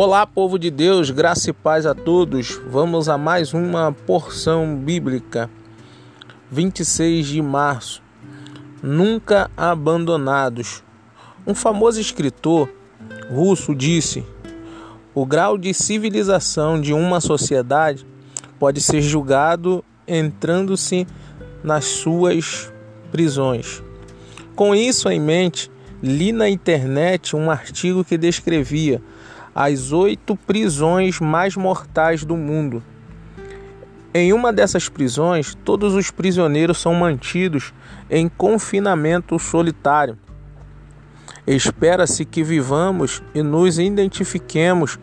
Olá, povo de Deus, graça e paz a todos. Vamos a mais uma porção bíblica. 26 de março. Nunca abandonados. Um famoso escritor russo disse: O grau de civilização de uma sociedade pode ser julgado entrando-se nas suas prisões. Com isso em mente, li na internet um artigo que descrevia as oito prisões mais mortais do mundo. Em uma dessas prisões, todos os prisioneiros são mantidos em confinamento solitário. Espera-se que vivamos e nos identifiquemos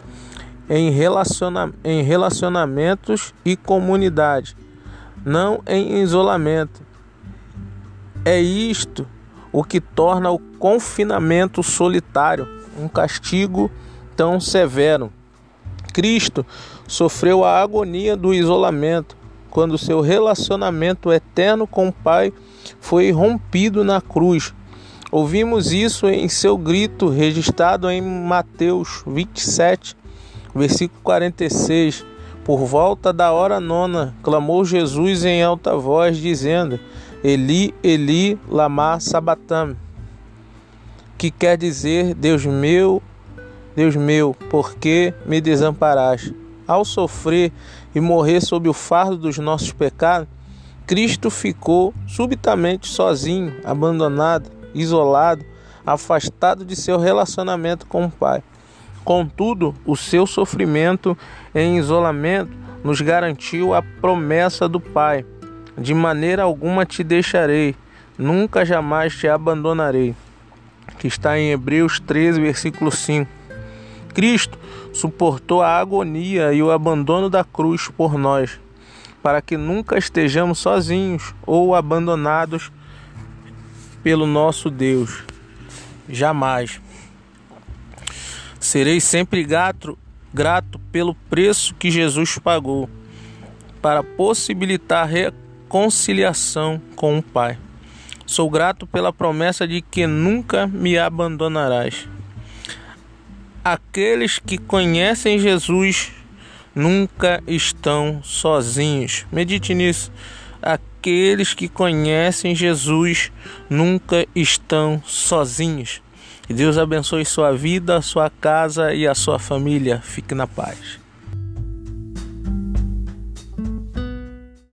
em, relaciona em relacionamentos e comunidade, não em isolamento. É isto o que torna o confinamento solitário um castigo tão severo. Cristo sofreu a agonia do isolamento quando seu relacionamento eterno com o Pai foi rompido na cruz. Ouvimos isso em seu grito registrado em Mateus 27, versículo 46. Por volta da hora nona, clamou Jesus em alta voz, dizendo: Eli, Eli, lama sabatam, que quer dizer, Deus meu, Deus meu, por que me desamparaste? Ao sofrer e morrer sob o fardo dos nossos pecados, Cristo ficou subitamente sozinho, abandonado, isolado, afastado de seu relacionamento com o Pai. Contudo, o seu sofrimento em isolamento nos garantiu a promessa do Pai: De maneira alguma te deixarei, nunca jamais te abandonarei. Que está em Hebreus 13, versículo 5. Cristo suportou a agonia e o abandono da cruz por nós, para que nunca estejamos sozinhos ou abandonados pelo nosso Deus. Jamais. Serei sempre grato, grato pelo preço que Jesus pagou para possibilitar reconciliação com o Pai. Sou grato pela promessa de que nunca me abandonarás. Aqueles que conhecem Jesus nunca estão sozinhos. Medite nisso. Aqueles que conhecem Jesus nunca estão sozinhos. Que Deus abençoe sua vida, sua casa e a sua família. Fique na paz.